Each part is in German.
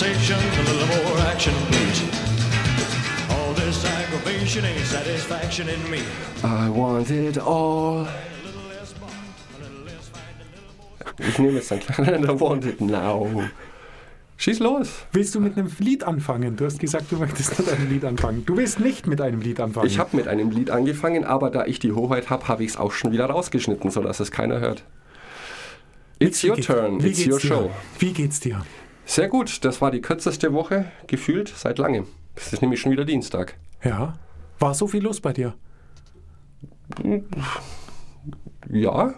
conversation, a little more action, please. All this aggravation ain't satisfaction in me. I want it all. Ich nehme jetzt ein kleines I want it now. Schieß los. Willst du mit einem Lied anfangen? Du hast gesagt, du möchtest mit einem Lied anfangen. Du willst nicht mit einem Lied anfangen. Ich habe mit einem Lied angefangen, aber da ich die Hoheit habe, habe ich es auch schon wieder rausgeschnitten, sodass es keiner hört. It's your turn, it's your show. Wie geht's dir? Sehr gut, das war die kürzeste Woche, gefühlt seit langem. Es ist nämlich schon wieder Dienstag. Ja. War so viel los bei dir? Ja,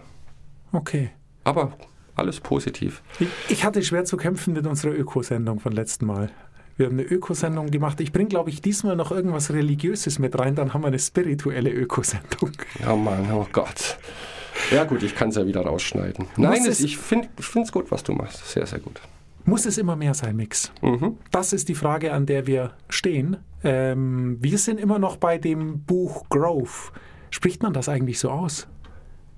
Okay. aber alles positiv. Ich, ich hatte schwer zu kämpfen mit unserer Ökosendung von letzten Mal. Wir haben eine Ökosendung gemacht. Ich bringe, glaube ich, diesmal noch irgendwas Religiöses mit rein. Dann haben wir eine spirituelle Ökosendung. Ja, Mann, oh Gott. Ja gut, ich kann es ja wieder rausschneiden. Nein, es- ich finde es gut, was du machst. Sehr, sehr gut. Muss es immer mehr sein, Mix? Mhm. Das ist die Frage, an der wir stehen. Ähm, wir sind immer noch bei dem Buch Grove. Spricht man das eigentlich so aus?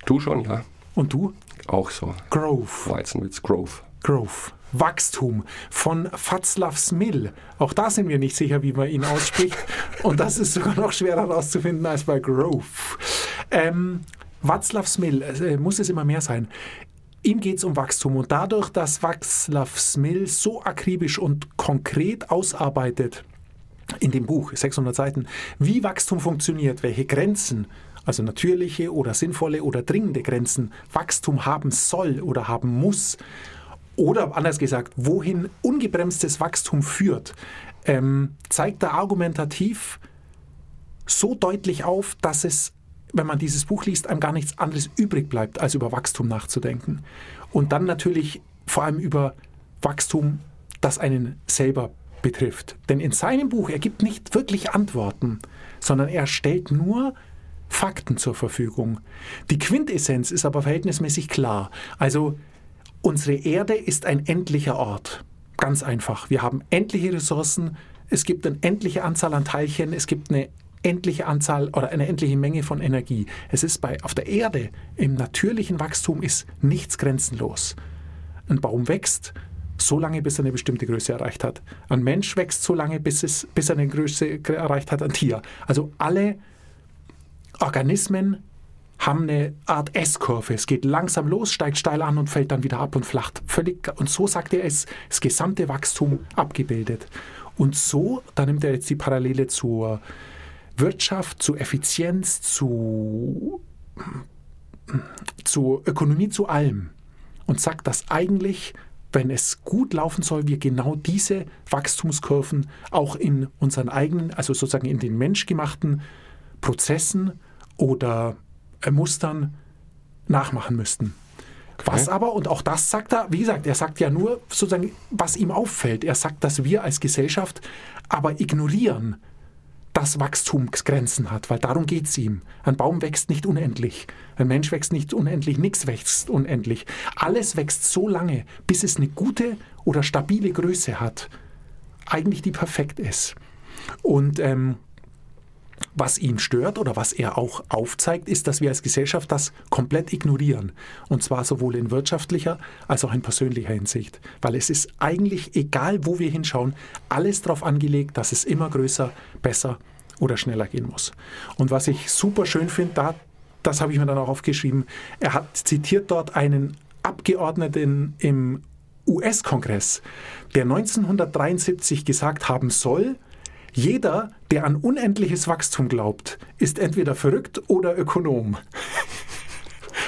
Du schon, ja. Und du? Auch so. Grove. Weizenwitz, Grove. Grove. Wachstum von Václav Smil. Auch da sind wir nicht sicher, wie man ihn ausspricht. Und das ist sogar noch schwerer herauszufinden als bei Grove. Ähm, Václav Smil, äh, muss es immer mehr sein. Ihm geht es um Wachstum und dadurch, dass Václav Smil so akribisch und konkret ausarbeitet in dem Buch, 600 Seiten, wie Wachstum funktioniert, welche Grenzen, also natürliche oder sinnvolle oder dringende Grenzen Wachstum haben soll oder haben muss, oder anders gesagt, wohin ungebremstes Wachstum führt, ähm, zeigt er argumentativ so deutlich auf, dass es, wenn man dieses Buch liest, einem gar nichts anderes übrig bleibt, als über Wachstum nachzudenken. Und dann natürlich vor allem über Wachstum, das einen selber betrifft. Denn in seinem Buch, er gibt nicht wirklich Antworten, sondern er stellt nur Fakten zur Verfügung. Die Quintessenz ist aber verhältnismäßig klar. Also unsere Erde ist ein endlicher Ort. Ganz einfach. Wir haben endliche Ressourcen. Es gibt eine endliche Anzahl an Teilchen. Es gibt eine endliche Anzahl oder eine endliche Menge von Energie. Es ist bei auf der Erde im natürlichen Wachstum ist nichts grenzenlos. Ein Baum wächst so lange, bis er eine bestimmte Größe erreicht hat. Ein Mensch wächst so lange, bis, es, bis er eine Größe erreicht hat. Ein Tier. Also alle Organismen haben eine Art S-Kurve. Es geht langsam los, steigt steil an und fällt dann wieder ab und flacht. Völlig, und so sagt er, ist das gesamte Wachstum abgebildet. Und so, da nimmt er jetzt die Parallele zur Wirtschaft, zu Effizienz, zu, zu Ökonomie, zu allem. Und sagt, dass eigentlich, wenn es gut laufen soll, wir genau diese Wachstumskurven auch in unseren eigenen, also sozusagen in den menschgemachten Prozessen oder äh, Mustern nachmachen müssten. Was aber, und auch das sagt er, wie gesagt, er sagt ja nur sozusagen, was ihm auffällt. Er sagt, dass wir als Gesellschaft aber ignorieren, dass Wachstum Grenzen hat, weil darum geht es ihm. Ein Baum wächst nicht unendlich, ein Mensch wächst nicht unendlich, nichts wächst unendlich. Alles wächst so lange, bis es eine gute oder stabile Größe hat, eigentlich die perfekt ist. Und ähm, was ihn stört oder was er auch aufzeigt, ist, dass wir als Gesellschaft das komplett ignorieren. Und zwar sowohl in wirtschaftlicher als auch in persönlicher Hinsicht. Weil es ist eigentlich egal, wo wir hinschauen, alles darauf angelegt, dass es immer größer, besser oder schneller gehen muss. Und was ich super schön finde, da, das habe ich mir dann auch aufgeschrieben, er hat zitiert dort einen Abgeordneten im US-Kongress, der 1973 gesagt haben soll, jeder, der an unendliches Wachstum glaubt, ist entweder verrückt oder Ökonom.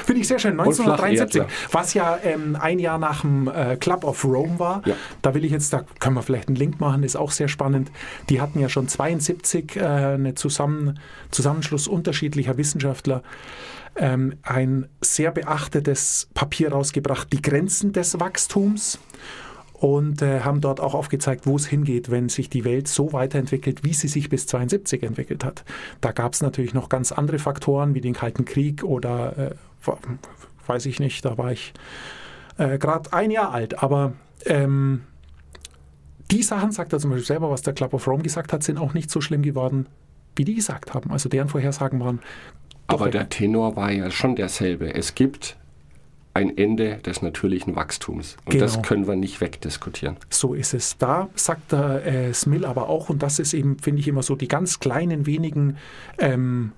Finde ich sehr schön. Und 1973, Flacherdler. was ja ähm, ein Jahr nach dem äh, Club of Rome war. Ja. Da will ich jetzt, da können wir vielleicht einen Link machen, ist auch sehr spannend. Die hatten ja schon 72 äh, eine Zusammen, Zusammenschluss unterschiedlicher Wissenschaftler ähm, ein sehr beachtetes Papier rausgebracht, die Grenzen des Wachstums und äh, haben dort auch aufgezeigt, wo es hingeht, wenn sich die Welt so weiterentwickelt, wie sie sich bis 72 entwickelt hat. Da gab es natürlich noch ganz andere Faktoren wie den Kalten Krieg oder äh, weiß ich nicht, da war ich äh, gerade ein Jahr alt, aber ähm, die Sachen, sagt er zum Beispiel selber, was der Club of Rome gesagt hat, sind auch nicht so schlimm geworden, wie die gesagt haben. Also deren Vorhersagen waren. Aber der Tenor war ja schon derselbe. Es gibt ein Ende des natürlichen Wachstums. Und Genau. das können wir nicht wegdiskutieren. So ist es. Da sagt der äh, Smill aber auch, und das ist eben, finde ich, immer so die ganz kleinen, wenigen ähm,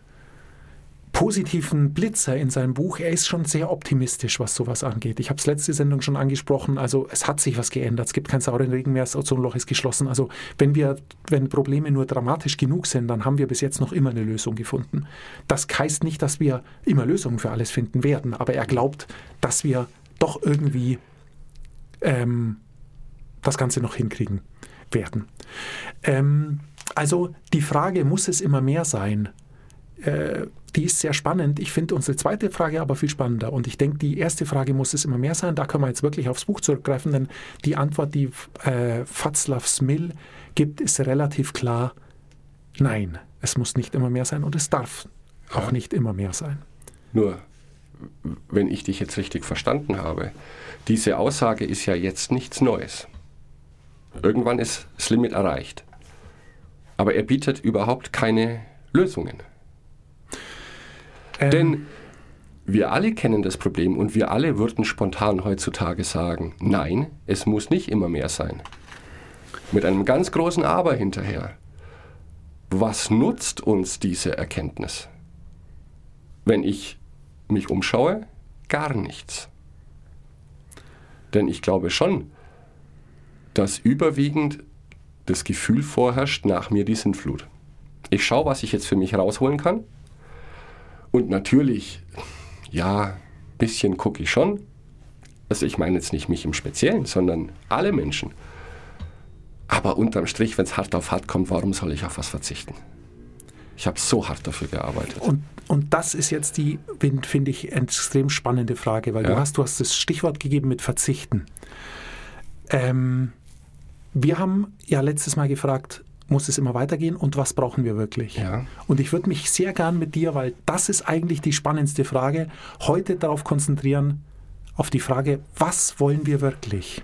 positiven Blitzer in seinem Buch. Er ist schon sehr optimistisch, was sowas angeht. Ich habe es letzte Sendung schon angesprochen. Also es hat sich was geändert. Es gibt keinen sauren Regen mehr. Das Ozonloch ist geschlossen. Also wenn wir, wenn Probleme nur dramatisch genug sind, dann haben wir bis jetzt noch immer eine Lösung gefunden. Das heißt nicht, dass wir immer Lösungen für alles finden werden. Aber er glaubt, dass wir doch irgendwie ähm, das Ganze noch hinkriegen werden. Ähm, also die Frage, muss es immer mehr sein? Äh, die ist sehr spannend. Ich finde unsere zweite Frage aber viel spannender. Und ich denke, die erste Frage, muss es immer mehr sein? Da können wir jetzt wirklich aufs Buch zurückgreifen, denn die Antwort, die äh, Václav Smil gibt, ist relativ klar. Nein, es muss nicht immer mehr sein und es darf auch Ja. nicht immer mehr sein. Nur, wenn ich dich jetzt richtig verstanden habe, diese Aussage ist ja jetzt nichts Neues. Irgendwann ist das Limit erreicht. Aber er bietet überhaupt keine Lösungen. Ähm, Denn wir alle kennen das Problem und wir alle würden spontan heutzutage sagen, nein, es muss nicht immer mehr sein. Mit einem ganz großen Aber hinterher. Was nutzt uns diese Erkenntnis? Wenn ich mich umschaue, gar nichts. Denn ich glaube schon, dass überwiegend das Gefühl vorherrscht, nach mir die Sintflut. Ich schaue, was ich jetzt für mich rausholen kann. Und natürlich, ja, ein bisschen gucke ich schon. Also ich meine jetzt nicht mich im Speziellen, sondern alle Menschen. Aber unterm Strich, wenn es hart auf hart kommt, warum soll ich auf was verzichten? Ich habe so hart dafür gearbeitet. Und, und das ist jetzt die, fin- finde ich, extrem spannende Frage, weil du, Ja. hast, du hast das Stichwort gegeben mit Verzichten. Ähm, wir haben ja letztes Mal gefragt, muss es immer weitergehen und was brauchen wir wirklich? Ja. Und ich würde mich sehr gern mit dir, weil das ist eigentlich die spannendste Frage, heute darauf konzentrieren, auf die Frage, was wollen wir wirklich?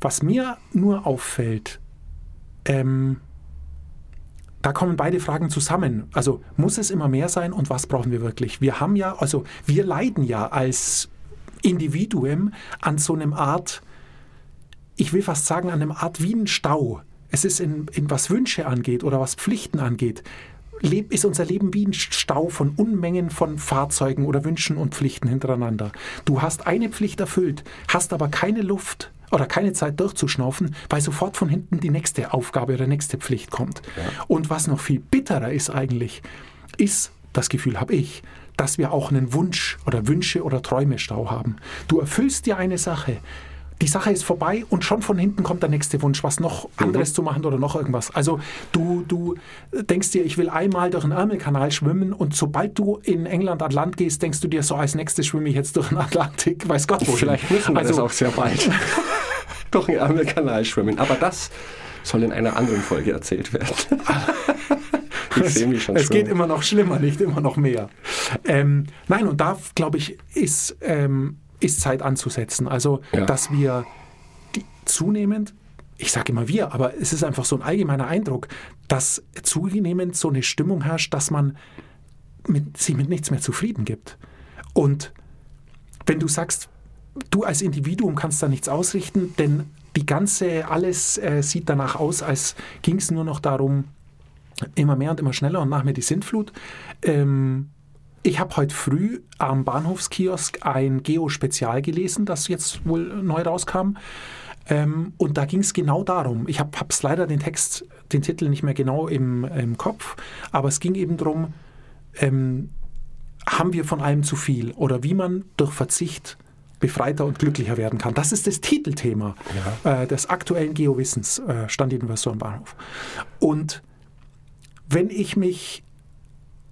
Was mir nur auffällt, ähm, da kommen beide Fragen zusammen. Also muss es immer mehr sein und was brauchen wir wirklich? Wir haben ja, also wir leiden ja als Individuum an so einem Art, ich will fast sagen, an einem Art wie ein Stau. Es ist in, in was Wünsche angeht oder was Pflichten angeht, ist unser Leben wie ein Stau von Unmengen von Fahrzeugen oder Wünschen und Pflichten hintereinander. Du hast eine Pflicht erfüllt, hast aber keine Luft oder keine Zeit durchzuschnaufen, weil sofort von hinten die nächste Aufgabe oder nächste Pflicht kommt. Und was noch viel bitterer ist eigentlich, ist, das Gefühl habe ich, dass wir auch einen Wunsch oder Wünsche oder Träumestau haben. Du erfüllst dir eine Sache, die Sache ist vorbei und schon von hinten kommt der nächste Wunsch, was noch anderes zu machen oder noch irgendwas. Also du, du denkst dir, ich will einmal durch den Ärmelkanal schwimmen und sobald du in England an Land gehst, denkst du dir so, als nächstes schwimme ich jetzt durch den Atlantik, weiß Gott wohin. Vielleicht müssen wir also, das auch sehr bald durch den Ärmelkanal schwimmen. Aber das soll in einer anderen Folge erzählt werden. ich sehe mich schon Es geht schwimmen. immer noch schlimmer, nicht immer noch mehr. Ähm, nein, und da, glaube ich, ist, ähm, ist Zeit anzusetzen. Also, Ja. dass wir die zunehmend, ich sage immer wir, aber es ist einfach so ein allgemeiner Eindruck, dass zunehmend so eine Stimmung herrscht, dass man mit, sich mit nichts mehr zufrieden gibt. Und wenn du sagst, du als Individuum kannst da nichts ausrichten, denn die ganze, alles äh, sieht danach aus, als ging es nur noch darum, immer mehr und immer schneller und nach mir die Sintflut. Ähm, ich habe heute früh am Bahnhofskiosk ein Geo-Spezial gelesen, das jetzt wohl neu rauskam. Ähm, und da ging es genau darum. Ich habe es leider den Text, den Titel nicht mehr genau im, im Kopf, aber es ging eben darum, ähm, haben wir von allem zu viel oder wie man durch Verzicht befreiter und glücklicher werden kann. Das ist das Titelthema äh, des aktuellen Geowissens, äh, stand jedenfalls so am Bahnhof. Und wenn ich mich,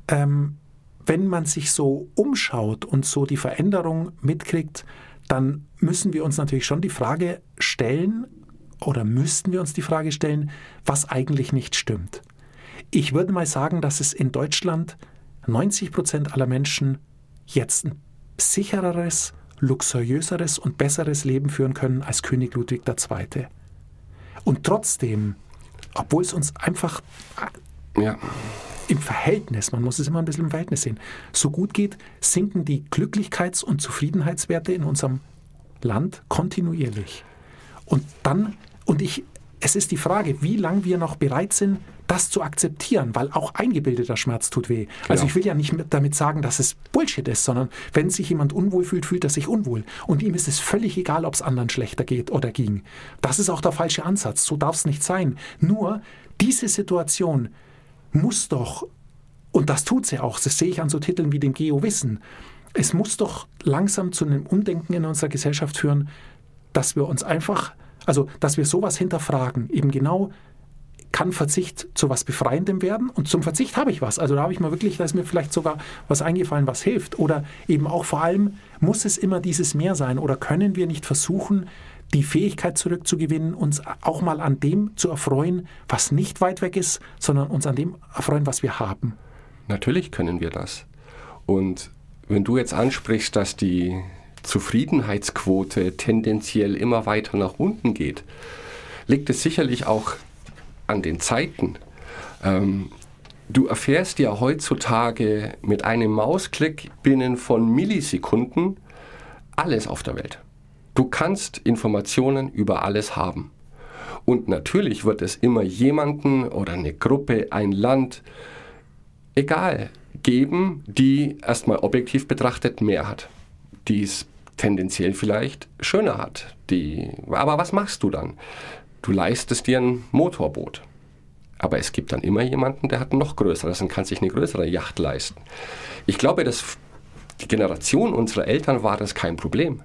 ähm, wenn man sich so umschaut und so die Veränderung mitkriegt, dann müssen wir uns natürlich schon die Frage stellen oder müssten wir uns die Frage stellen, was eigentlich nicht stimmt. Ich würde mal sagen, dass es in Deutschland 90 Prozent aller Menschen jetzt ein sichereres, luxuriöseres und besseres Leben führen können als König Ludwig II. Und trotzdem, obwohl es uns einfach Ja. im Verhältnis, man muss es immer ein bisschen im Verhältnis sehen, so gut geht, sinken die Glücklichkeits- und Zufriedenheitswerte in unserem Land kontinuierlich. Und dann, und ich, es ist die Frage, wie lange wir noch bereit sind, das zu akzeptieren, weil auch eingebildeter Schmerz tut weh. Also Genau. ich will ja nicht mit- damit sagen, dass es Bullshit ist, sondern wenn sich jemand unwohl fühlt, fühlt er sich unwohl. Und ihm ist es völlig egal, ob es anderen schlechter geht oder ging. Das ist auch der falsche Ansatz. So darf es nicht sein. Nur diese Situation muss doch, und das tut sie auch, das sehe ich an so Titeln wie dem Geo-Wissen, es muss doch langsam zu einem Umdenken in unserer Gesellschaft führen, dass wir uns einfach, also dass wir sowas hinterfragen, eben genau kann Verzicht zu was Befreiendem werden und zum Verzicht habe ich was. Also da habe ich mal wirklich, da ist mir vielleicht sogar was eingefallen, was hilft. Oder eben auch vor allem, muss es immer dieses Mehr sein oder können wir nicht versuchen, die Fähigkeit zurückzugewinnen, uns auch mal an dem zu erfreuen, was nicht weit weg ist, sondern uns an dem erfreuen, was wir haben. Natürlich können wir das. Und wenn du jetzt ansprichst, dass die Zufriedenheitsquote tendenziell immer weiter nach unten geht, liegt es sicherlich auch an den Zeiten. Ähm, du erfährst ja heutzutage mit einem Mausklick binnen von Millisekunden alles auf der Welt. Du kannst Informationen über alles haben. Und natürlich wird es immer jemanden oder eine Gruppe, ein Land, egal, geben, die erstmal objektiv betrachtet mehr hat. Die es tendenziell vielleicht schöner hat. Die, aber was machst du dann? Du leistest dir ein Motorboot. Aber es gibt dann immer jemanden, der hat ein noch größeres und kann sich eine größere Yacht leisten. Ich glaube, dass die Generation unserer Eltern war das kein Problem.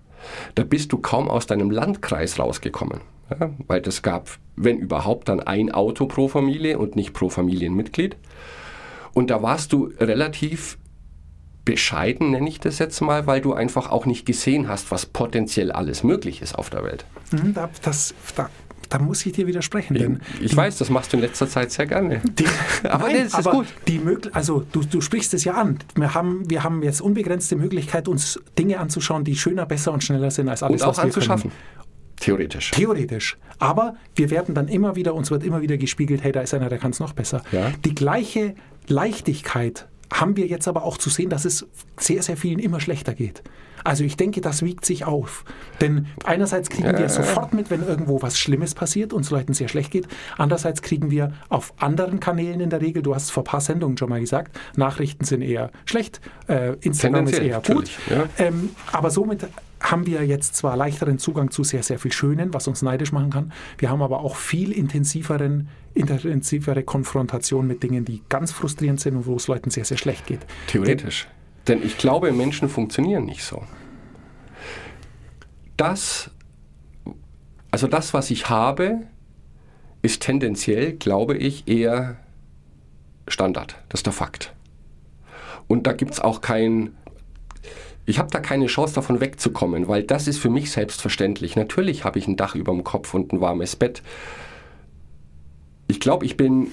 Da bist du kaum aus deinem Landkreis rausgekommen. Ja, weil das gab, wenn überhaupt, dann ein Auto pro Familie und nicht pro Familienmitglied. Und da warst du relativ bescheiden, nenne ich das jetzt mal, weil du einfach auch nicht gesehen hast, was potenziell alles möglich ist auf der Welt. Mhm, Da, das, da, muss ich dir widersprechen. Denn Ich weiß, das machst du in letzter Zeit sehr gerne. Die, Aber Nein, das ist aber gut. Die mögl also du, du sprichst es ja an. Wir haben, wir haben jetzt unbegrenzte Möglichkeit, uns Dinge anzuschauen, die schöner, besser und schneller sind als alles, Und auch was anzuschaffen. Theoretisch. Theoretisch. Aber wir werden dann immer wieder, uns wird immer wieder gespiegelt, hey, da ist einer, der kann es noch besser. Ja. Die gleiche Leichtigkeit haben wir jetzt aber auch zu sehen, dass es sehr, sehr vielen immer schlechter geht. Also ich denke, das wiegt sich auf. Denn einerseits kriegen wir sofort mit, wenn irgendwo was Schlimmes passiert, uns Leuten sehr schlecht geht. Andererseits kriegen wir auf anderen Kanälen in der Regel, du hast es vor ein paar Sendungen schon mal gesagt, Nachrichten sind eher schlecht, äh, Instagram ist eher gut. ja. Ähm, aber somit haben wir jetzt zwar leichteren Zugang zu sehr, sehr viel Schönen, was uns neidisch machen kann. Wir haben aber auch viel intensiveren, intensivere Konfrontation mit Dingen, die ganz frustrierend sind und wo es Leuten sehr, sehr schlecht geht. Theoretisch. Denn ich glaube, Menschen funktionieren nicht so. Das, also das, was ich habe, ist tendenziell, glaube ich, eher Standard. Das ist der Fakt. Und da gibt es auch kein, ich habe da keine Chance davon wegzukommen, weil das ist für mich selbstverständlich. Natürlich habe ich ein Dach über dem Kopf und ein warmes Bett. Ich glaube, ich bin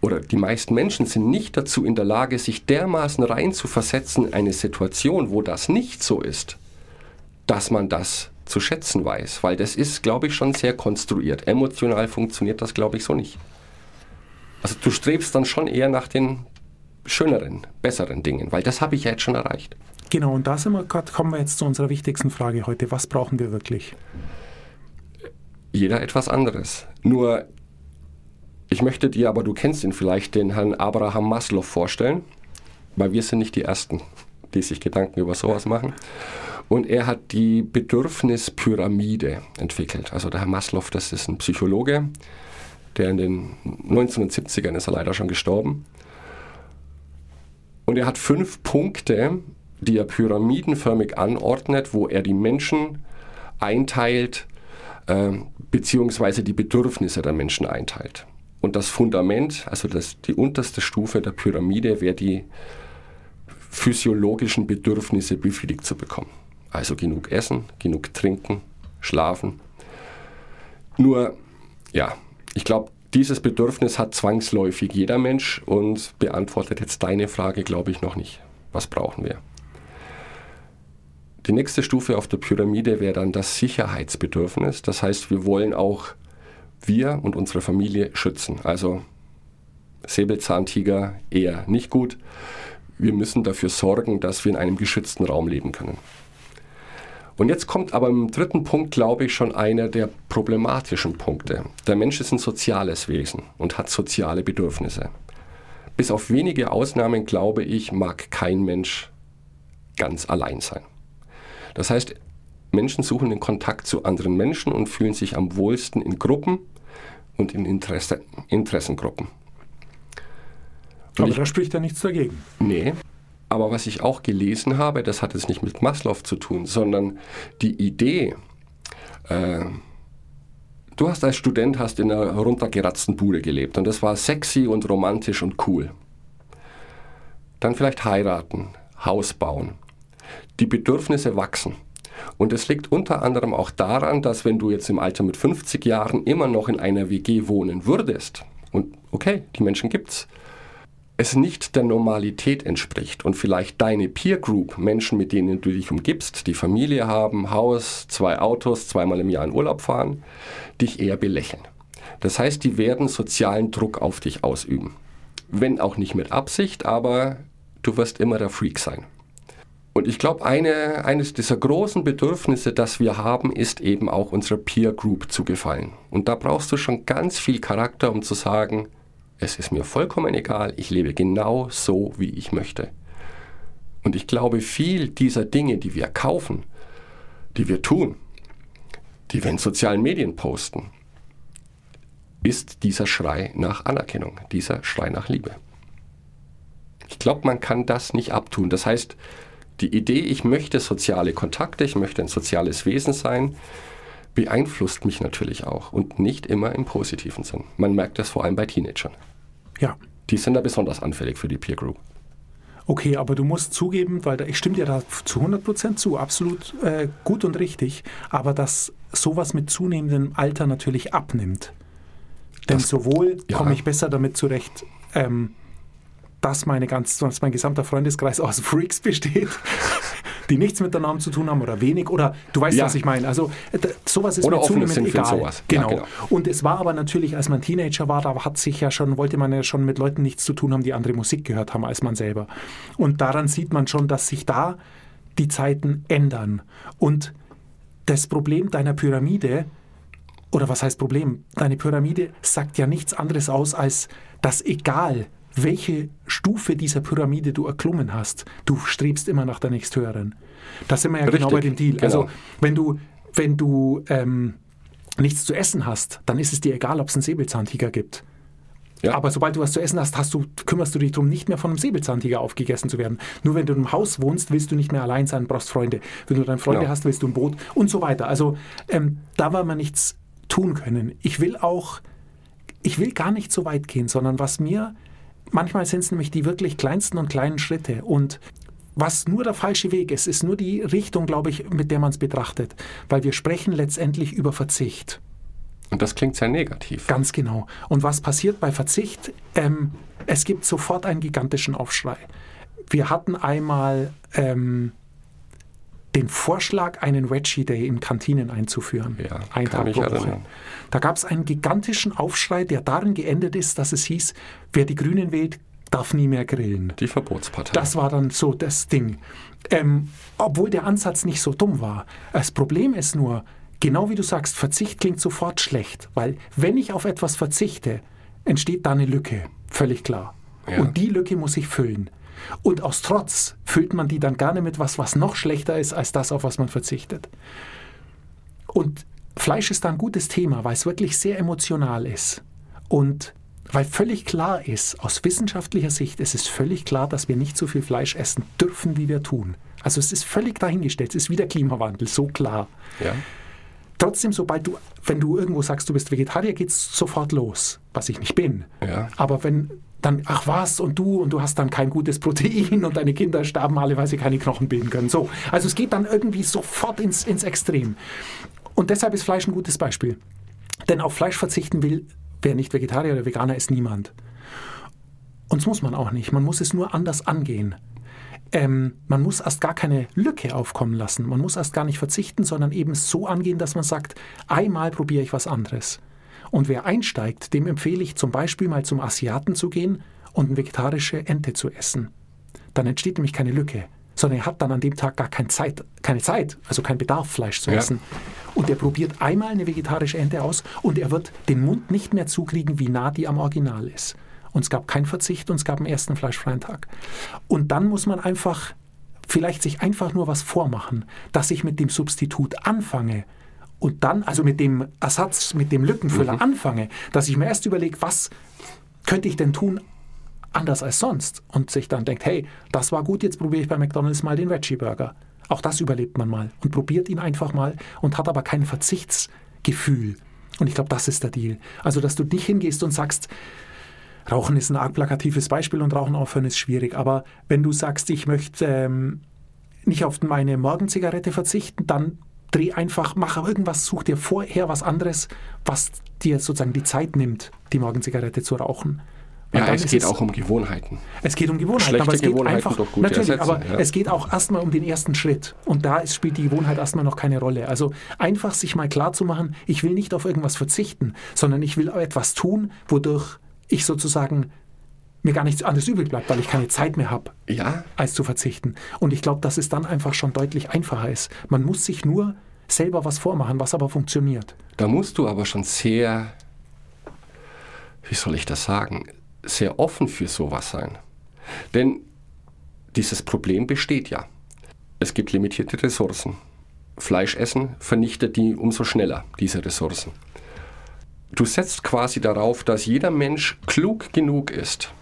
oder die meisten Menschen sind nicht dazu in der Lage, sich dermaßen rein zu versetzen in eine Situation, wo das nicht so ist, dass man das zu schätzen weiß. Weil das ist, glaube ich, schon sehr konstruiert. Emotional funktioniert das, glaube ich, so nicht. Also du strebst dann schon eher nach den schöneren, besseren Dingen, weil das habe ich ja jetzt schon erreicht. Genau, und da sind wir, kommen wir jetzt zu unserer wichtigsten Frage heute. Was brauchen wir wirklich? Jeder etwas anderes. Nur, ich möchte dir, aber du kennst ihn vielleicht, den Herrn Abraham Maslow vorstellen, weil wir sind nicht die Ersten, die sich Gedanken über sowas machen. Und er hat die Bedürfnispyramide entwickelt. Also der Herr Maslow, das ist ein Psychologe, der in den 1970ern ist er leider schon gestorben. Und er hat fünf Punkte, die er pyramidenförmig anordnet, wo er die Menschen einteilt, ähm, beziehungsweise die Bedürfnisse der Menschen einteilt. Und das Fundament, also das, die unterste Stufe der Pyramide, wäre die physiologischen Bedürfnisse befriedigt zu bekommen. Also genug Essen, genug Trinken, Schlafen. Nur, ja, ich glaube, dieses Bedürfnis hat zwangsläufig jeder Mensch und beantwortet jetzt deine Frage, glaube ich, noch nicht. Was brauchen wir? Die nächste Stufe auf der Pyramide wäre dann das Sicherheitsbedürfnis. Das heißt, wir wollen auch wir und unsere Familie schützen. Also Säbelzahntiger eher nicht gut. Wir müssen dafür sorgen, dass wir in einem geschützten Raum leben können. Und jetzt kommt aber im dritten Punkt, glaube ich, schon einer der problematischen Punkte. Der Mensch ist ein soziales Wesen und hat soziale Bedürfnisse. Bis auf wenige Ausnahmen, glaube ich, mag kein Mensch ganz allein sein. Das heißt, Menschen suchen den Kontakt zu anderen Menschen und fühlen sich am wohlsten in Gruppen und in Interesse, Interessengruppen. Und aber ich, da spricht ja nichts dagegen. Nee. Aber was ich auch gelesen habe, das hat jetzt nicht mit Maslow zu tun, sondern die Idee, äh, du hast als Student hast in einer runtergeratzten Bude gelebt und das war sexy und romantisch und cool. Dann vielleicht heiraten, Haus bauen. Die Bedürfnisse wachsen. Und es liegt unter anderem auch daran, dass wenn du jetzt im Alter mit 50 Jahren immer noch in einer WG wohnen würdest, und okay, die Menschen gibt's, es nicht der Normalität entspricht und vielleicht deine Peer Group, Menschen, mit denen du dich umgibst, die Familie haben, Haus, zwei Autos, zweimal im Jahr in Urlaub fahren, dich eher belächeln. Das heißt, die werden sozialen Druck auf dich ausüben. Wenn auch nicht mit Absicht, aber du wirst immer der Freak sein. Und ich glaube, eine, eines dieser großen Bedürfnisse, das wir haben, ist eben auch unserer Peer Group zu gefallen. Und da brauchst du schon ganz viel Charakter, um zu sagen, es ist mir vollkommen egal, ich lebe genau so, wie ich möchte. Und ich glaube, viel dieser Dinge, die wir kaufen, die wir tun, die wir in sozialen Medien posten, ist dieser Schrei nach Anerkennung, dieser Schrei nach Liebe. Ich glaube, man kann das nicht abtun. Das heißt, die Idee, ich möchte soziale Kontakte, ich möchte ein soziales Wesen sein, beeinflusst mich natürlich auch und nicht immer im positiven Sinn. Man merkt das vor allem bei Teenagern. Ja. Die sind da besonders anfällig für die Peer Group. Okay, aber du musst zugeben, weil da, ich stimme dir da zu 100% zu, absolut äh, gut und richtig, aber dass sowas mit zunehmendem Alter natürlich abnimmt. Denn das, sowohl ja. komme ich besser damit zurecht, ähm, dass, meine ganz, dass mein gesamter Freundeskreis aus Freaks besteht, die nichts miteinander zu tun haben oder wenig oder du weißt, ja. was ich meine. Also äh, sowas ist oder mir zunehmend egal. Sowas. Genau. Ja, genau. Und es war aber natürlich, als man Teenager war, da hat sich ja schon, wollte man ja schon mit Leuten nichts zu tun haben, die andere Musik gehört haben als man selber. Und daran sieht man schon, dass sich da die Zeiten ändern. Und das Problem deiner Pyramide, oder was heißt Problem? Deine Pyramide sagt ja nichts anderes aus, als dass egal welche Stufe dieser Pyramide du erklommen hast. Du strebst immer nach der nächsthöheren. Da sind wir ja Richtig, genau bei dem Deal. Genau. Also wenn du, wenn du ähm, nichts zu essen hast, dann ist es dir egal, ob es einen Säbelzahntiger gibt. Ja. Aber sobald du was zu essen hast, hast du, kümmerst du dich darum, nicht mehr von einem Säbelzahntiger aufgegessen zu werden. Nur wenn du im Haus wohnst, willst du nicht mehr allein sein, brauchst Freunde. Wenn du dann Freunde genau. hast, willst du ein Boot und so weiter. Also ähm, da war man nichts tun können. Ich will auch, ich will gar nicht so weit gehen, sondern was mir Manchmal sind es nämlich die wirklich kleinsten und kleinen Schritte. Und was nur der falsche Weg ist, ist nur die Richtung, glaube ich, mit der man es betrachtet. Weil wir sprechen letztendlich über Verzicht. Und das klingt sehr negativ. Ganz genau. Und was passiert bei Verzicht? Ähm, es gibt sofort einen gigantischen Aufschrei. Wir hatten einmal ähm, den Vorschlag, einen Veggie Day in Kantinen einzuführen. Ja, ein Tag pro Woche. Da gab es einen gigantischen Aufschrei, der darin geendet ist, dass es hieß, wer die Grünen wählt, darf nie mehr grillen. Die Verbotspartei. Das war dann so das Ding. Ähm, obwohl der Ansatz nicht so dumm war. Das Problem ist nur, genau wie du sagst, Verzicht klingt sofort schlecht, weil wenn ich auf etwas verzichte, entsteht da eine Lücke, völlig klar. Ja. Und die Lücke muss ich füllen. Und aus Trotz füllt man die dann gerne mit was, was noch schlechter ist als das, auf was man verzichtet. Und Fleisch ist da ein gutes Thema, weil es wirklich sehr emotional ist. Und weil völlig klar ist, aus wissenschaftlicher Sicht ist es völlig klar, dass wir nicht so viel Fleisch essen dürfen, wie wir tun. Also es ist völlig dahingestellt, es ist wie der Klimawandel, so klar. Ja. Trotzdem, sobald du, wenn du irgendwo sagst, du bist Vegetarier, geht es sofort los, was ich nicht bin. Ja. Aber wenn dann, ach was, und du, und du hast dann kein gutes Protein und deine Kinder sterben alle, weil sie keine Knochen bilden können. So. Also es geht dann irgendwie sofort ins, ins Extrem. Und deshalb ist Fleisch ein gutes Beispiel. Denn auf Fleisch verzichten will, wer nicht Vegetarier oder Veganer ist, niemand. Und das muss man auch nicht. Man muss es nur anders angehen. Ähm, man muss erst gar keine Lücke aufkommen lassen. Man muss erst gar nicht verzichten, sondern eben so angehen, dass man sagt, einmal probiere ich was anderes. Und wer einsteigt, dem empfehle ich zum Beispiel mal zum Asiaten zu gehen und eine vegetarische Ente zu essen. Dann entsteht nämlich keine Lücke, sondern er hat dann an dem Tag gar keine Zeit, keine Zeit also keinen Bedarf, Fleisch zu Ja. essen. Und er probiert einmal eine vegetarische Ente aus und er wird den Mund nicht mehr zukriegen, wie nah die am Original ist. Und es gab keinen Verzicht und es gab einen ersten fleischfreien Tag. Und dann muss man einfach vielleicht sich einfach nur was vormachen, dass ich mit dem Substitut anfange und dann, also mit dem Ersatz, mit dem Lückenfüller anfange, dass ich mir erst überlege, was könnte ich denn tun anders als sonst und sich dann denkt, hey, das war gut, jetzt probiere ich bei McDonald's mal den Veggie Burger. Auch das überlebt man mal und probiert ihn einfach mal und hat aber kein Verzichtsgefühl. Und ich glaube, das ist der Deal. Also, dass du dich hingehst und sagst, Rauchen ist ein arg plakatives Beispiel und Rauchen aufhören ist schwierig. Aber wenn du sagst, ich möchte ähm, nicht auf meine Morgenzigarette verzichten, dann dreh einfach, mach irgendwas, such dir vorher was anderes, was dir sozusagen die Zeit nimmt, die Morgenzigarette zu rauchen. Und Ja, es geht auch um Gewohnheiten. es geht um Gewohnheiten, Schlechte aber es geht Gewohnheiten einfach durch gute natürlich, ersetzen, aber ja. es geht auch erstmal um den ersten Schritt und da ist, spielt die Gewohnheit erstmal noch keine Rolle. Also einfach sich mal klar zu machen, ich will nicht auf irgendwas verzichten, sondern ich will etwas tun, wodurch ich sozusagen mir gar nichts anderes übrig bleibt, weil ich keine Zeit mehr habe, Ja, als zu verzichten. Und ich glaube, dass es dann einfach schon deutlich einfacher ist. Man muss sich nur selber was vormachen, was aber funktioniert. da musst du aber schon sehr, wie soll ich das sagen, sehr offen für sowas sein. Denn dieses Problem besteht ja. Es gibt limitierte Ressourcen. Fleisch essen vernichtet die umso schneller, diese Ressourcen. Du setzt quasi darauf, dass jeder Mensch klug genug ist,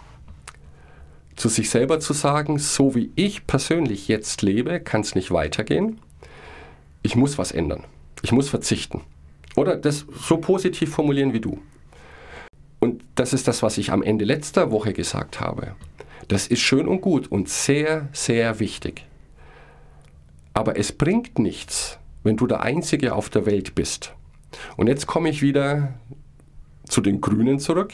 zu sich selber zu sagen, so wie ich persönlich jetzt lebe, kann es nicht weitergehen. Ich muss was ändern. Ich muss verzichten. Oder das so positiv formulieren wie du. Und das ist das, was ich am Ende letzter Woche gesagt habe. Das ist schön und gut und sehr, sehr wichtig. Aber es bringt nichts, wenn du der Einzige auf der Welt bist. Und jetzt komme ich wieder zu den Grünen zurück,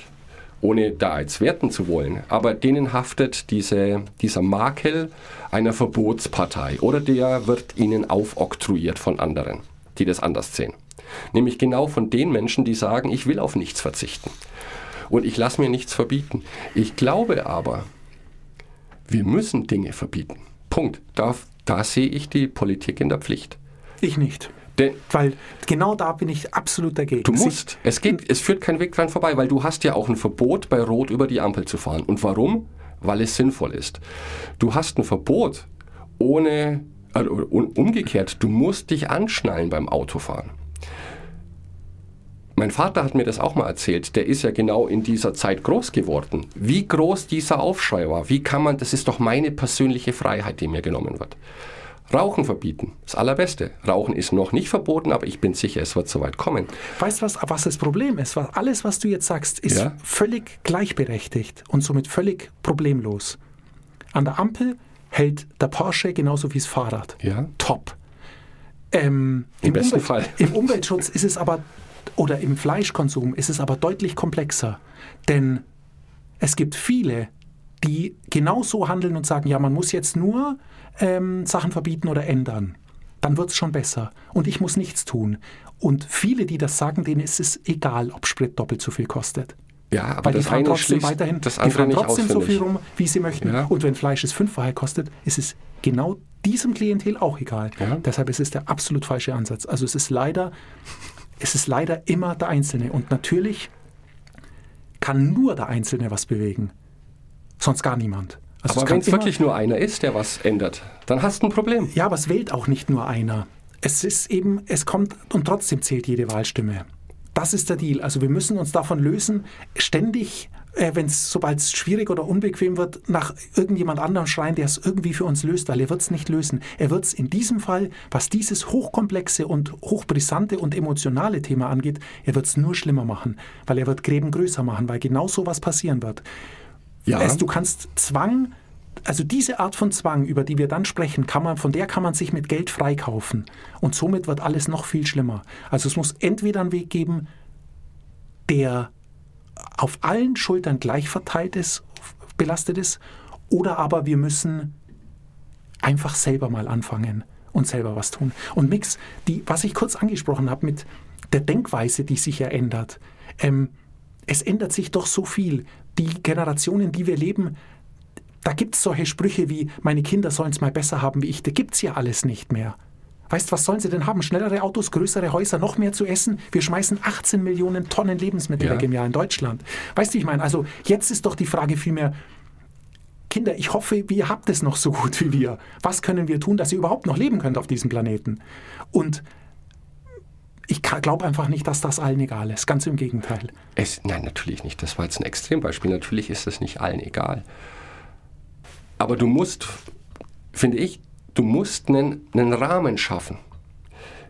ohne da jetzt werten zu wollen. Aber denen haftet diese, dieser Makel einer Verbotspartei oder der wird ihnen aufoktroyiert von anderen, die das anders sehen. Nämlich genau von den Menschen, die sagen, ich will auf nichts verzichten und ich lasse mir nichts verbieten. Ich glaube aber, wir müssen Dinge verbieten. Punkt. Da, da sehe ich die Politik in der Pflicht. Ich nicht. Denn Weil genau da bin ich absolut dagegen. du musst, es, geht, es führt kein Weg dran vorbei, weil du hast ja auch ein Verbot, bei Rot über die Ampel zu fahren. Und warum? Weil es sinnvoll ist. Du hast ein Verbot ohne, also um- umgekehrt, du musst dich anschnallen beim Autofahren. Mein Vater hat mir das auch mal erzählt. Der ist ja genau in dieser Zeit groß geworden. Wie groß dieser Aufschrei war. Wie kann man, das ist doch meine persönliche Freiheit, die mir genommen wird. Rauchen verbieten, das Allerbeste. Rauchen ist noch nicht verboten, aber ich bin sicher, es wird soweit kommen. Weißt du, was, was das Problem ist? Alles, was du jetzt sagst, ist Ja. völlig gleichberechtigt und somit völlig problemlos. An der Ampel hält der Porsche genauso wie das Fahrrad. Ja. Top. Ähm, Im besten Fall. Im Umweltschutz ist es aber, oder im Fleischkonsum ist es aber deutlich komplexer. Denn es gibt viele, die genauso handeln und sagen, ja, man muss jetzt nur ähm, Sachen verbieten oder ändern. Dann wird es schon besser. Und ich muss nichts tun. Und viele, die das sagen, denen ist es egal, ob Sprit doppelt so viel kostet. Ja, aber Weil die das fahren eine trotzdem weiterhin, das die andere fahren nicht trotzdem so auswendig. viel rum, wie sie möchten. Ja. Und wenn Fleisch es fünffache kostet, ist es genau diesem Klientel auch egal. Ja. Deshalb ist es der absolut falsche Ansatz. Also es ist leider, es ist leider immer der Einzelne. Und natürlich kann nur der Einzelne was bewegen. Sonst gar niemand. Also Aber wenn es wirklich nur einer ist, der was ändert, dann hast du ein Problem. ja, aber es wählt auch nicht nur einer. Es ist eben, es kommt und trotzdem zählt jede Wahlstimme. Das ist der Deal. Also wir müssen uns davon lösen, ständig, äh, wenn es, sobald es schwierig oder unbequem wird, nach irgendjemand anderem schreien, der es irgendwie für uns löst, weil er wird es nicht lösen. Er wird es in diesem Fall, was dieses hochkomplexe und hochbrisante und emotionale Thema angeht, er wird es nur schlimmer machen, weil er wird Gräben größer machen, weil genau so was passieren wird. Ja. Es, du kannst Zwang, also diese Art von Zwang, über die wir dann sprechen, kann man, von der kann man sich mit Geld freikaufen. Und somit wird alles noch viel schlimmer. Also es muss entweder einen Weg geben, der auf allen Schultern gleich verteilt ist, belastet ist, oder aber wir müssen einfach selber mal anfangen und selber was tun. Und Mix, die, was ich kurz angesprochen habe mit der Denkweise, die sich ja ändert. ähm, es ändert sich doch so viel. Die Generationen, die wir leben, da gibt es solche Sprüche wie, meine Kinder sollen es mal besser haben wie ich, da gibt es ja alles nicht mehr. Weißt was sollen sie denn haben? Schnellere Autos, größere Häuser, noch mehr zu essen? Wir schmeißen 18 Millionen Tonnen Lebensmittel Ja. weg im Jahr in Deutschland. Weißt du, wie ich meine? Also jetzt ist doch die Frage vielmehr, Kinder, ich hoffe, ihr habt es noch so gut wie wir. Was können wir tun, dass ihr überhaupt noch leben könnt auf diesem Planeten? Und ich glaube einfach nicht, dass das allen egal ist. Ganz im Gegenteil. Es, nein, natürlich nicht. Das war jetzt ein Extrembeispiel. Natürlich ist es nicht allen egal. Aber du musst, finde ich, du musst einen, einen Rahmen schaffen,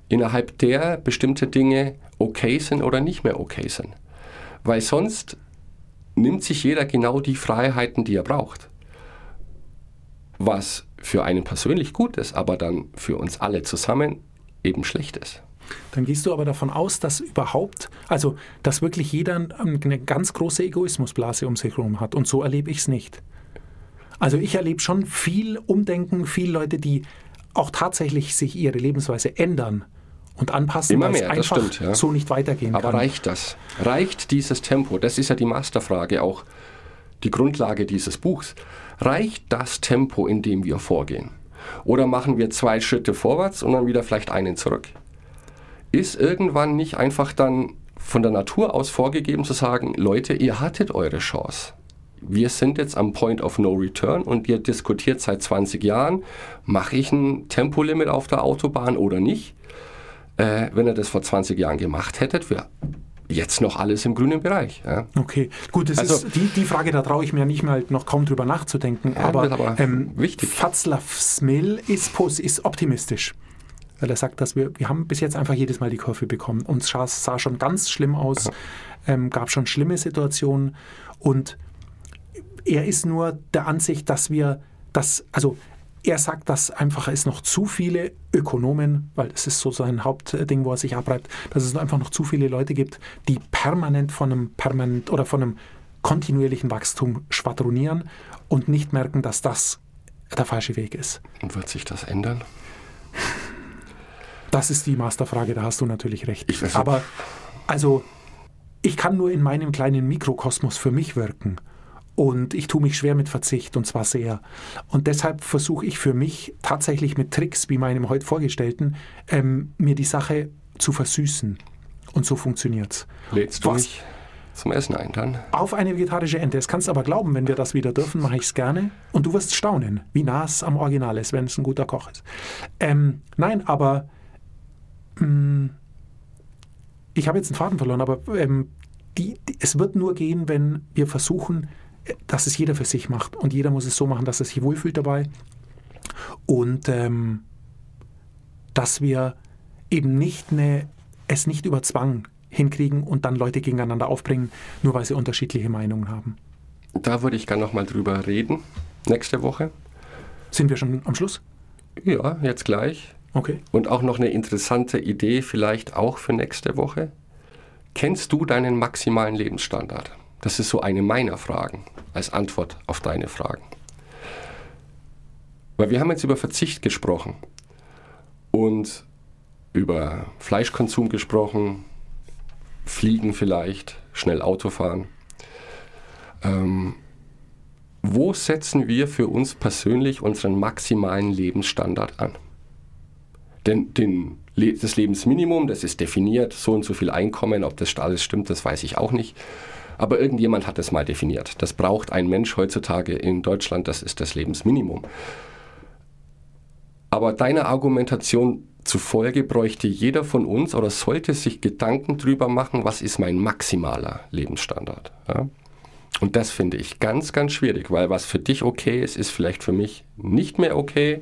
innerhalb der bestimmte Dinge okay sind oder nicht mehr okay sind. Weil sonst nimmt sich jeder genau die Freiheiten, die er braucht. Was für einen persönlich gut ist, aber dann für uns alle zusammen eben schlecht ist. Dann gehst du aber davon aus, dass überhaupt, also dass wirklich jeder eine ganz große Egoismusblase um sich herum hat. Und so erlebe ich es nicht. Also ich erlebe schon viel Umdenken, viele Leute, die auch tatsächlich sich ihre Lebensweise ändern und anpassen, Immer weil es einfach stimmt, ja. so nicht weitergehen Aber kann. reicht das? Reicht dieses Tempo? Das ist ja die Masterfrage, auch die Grundlage dieses Buchs. Reicht das Tempo, in dem wir vorgehen? Oder machen wir zwei Schritte vorwärts und dann wieder vielleicht einen zurück? Ist irgendwann nicht einfach dann von der Natur aus vorgegeben zu sagen, Leute, ihr hattet eure Chance. Wir sind jetzt am Point of No Return und ihr diskutiert seit 20 Jahren, mache ich ein Tempolimit auf der Autobahn oder nicht? Äh, wenn ihr das vor 20 Jahren gemacht hättet, wäre jetzt noch alles im grünen Bereich. Ja? Okay, gut, das Also- ist die, die Frage, da traue ich mir nicht mal noch kaum drüber nachzudenken. aber das ist aber ähm, wichtig. Václav Smil ist, ist optimistisch. Weil er sagt, dass wir, wir haben bis jetzt einfach jedes Mal die Kurve bekommen. Uns sah, sah schon ganz schlimm aus, ähm, gab schon schlimme Situationen und er ist nur der Ansicht, dass wir das, also er sagt, dass einfach es noch zu viele Ökonomen, weil das ist so sein Hauptding, wo er sich abreibt, dass es einfach noch zu viele Leute gibt, die permanent von einem permanent oder von einem kontinuierlichen Wachstum schwadronieren und nicht merken, dass das der falsche Weg ist. Und wird sich das ändern? Das ist die Masterfrage, da hast du natürlich recht. Aber also, ich kann nur in meinem kleinen Mikrokosmos für mich wirken. Und ich tue mich schwer mit Verzicht, und zwar sehr. Und deshalb versuche ich für mich tatsächlich mit Tricks wie meinem heute vorgestellten, ähm, mir die Sache zu versüßen. Und so funktioniert's. Lädst du Was? mich zum Essen ein dann? Auf eine vegetarische Ente. Das kannst aber glauben, wenn wir das wieder dürfen, mache ich es gerne. Und du wirst staunen, wie nah es am Original ist, wenn es ein guter Koch ist. Ähm, nein, aber ich habe jetzt einen Faden verloren, aber ähm, die, die, es wird nur gehen, wenn wir versuchen, äh, dass es jeder für sich macht. Und jeder muss es so machen, dass er sich wohlfühlt dabei. Und ähm, dass wir eben nicht eine, es nicht über Zwang hinkriegen und dann Leute gegeneinander aufbringen, nur weil sie unterschiedliche Meinungen haben. Da würde ich gerne nochmal drüber reden. Nächste Woche. Sind wir schon am Schluss? Ja, jetzt gleich. Okay. Und auch noch eine interessante Idee, vielleicht auch für nächste Woche. Kennst du deinen maximalen Lebensstandard? Das ist so eine meiner Fragen als Antwort auf deine Fragen. Weil wir haben jetzt über Verzicht gesprochen und über Fleischkonsum gesprochen, Fliegen vielleicht, schnell Auto fahren. Ähm, wo setzen wir für uns persönlich unseren maximalen Lebensstandard an? Denn den, Le- das Lebensminimum, das ist definiert, so und so viel Einkommen, ob das alles stimmt, das weiß ich auch nicht. Aber irgendjemand hat das mal definiert. Das braucht ein Mensch heutzutage in Deutschland, das ist das Lebensminimum. Aber deiner Argumentation zufolge bräuchte jeder von uns oder sollte sich Gedanken drüber machen, was ist mein maximaler Lebensstandard. Ja? Und das finde ich ganz, ganz schwierig, weil was für dich okay ist, ist vielleicht für mich nicht mehr okay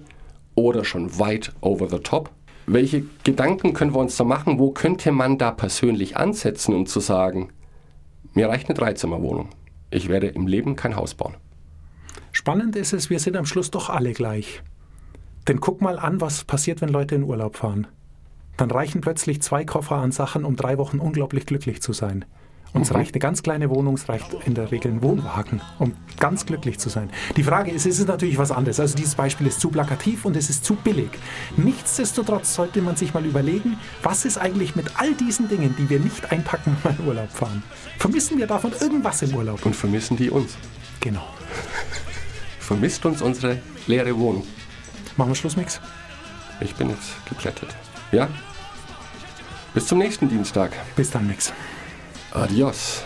oder schon weit over the top. Welche Gedanken können wir uns da machen? Wo könnte man da persönlich ansetzen, um zu sagen, mir reicht eine Dreizimmerwohnung. Ich werde im Leben kein Haus bauen. Spannend ist es, wir sind am Schluss doch alle gleich. Denn guck mal an, was passiert, wenn Leute in Urlaub fahren. Dann reichen plötzlich zwei Koffer an Sachen, um drei Wochen unglaublich glücklich zu sein. Uns reicht eine ganz kleine Wohnung, es reicht in der Regel ein Wohnwagen, um ganz glücklich zu sein. Die Frage ist, es ist natürlich was anderes. Also dieses Beispiel ist zu plakativ und es ist zu billig. Nichtsdestotrotz sollte man sich mal überlegen, was ist eigentlich mit all diesen Dingen, die wir nicht einpacken, wenn wir in Urlaub fahren? Vermissen wir davon irgendwas im Urlaub? Und vermissen die uns? Genau. Vermisst uns unsere leere Wohnung? Machen wir Schlussmix? Ich bin jetzt geplättet. Ja? Bis zum nächsten Dienstag. Bis dann, Mix. Adiós.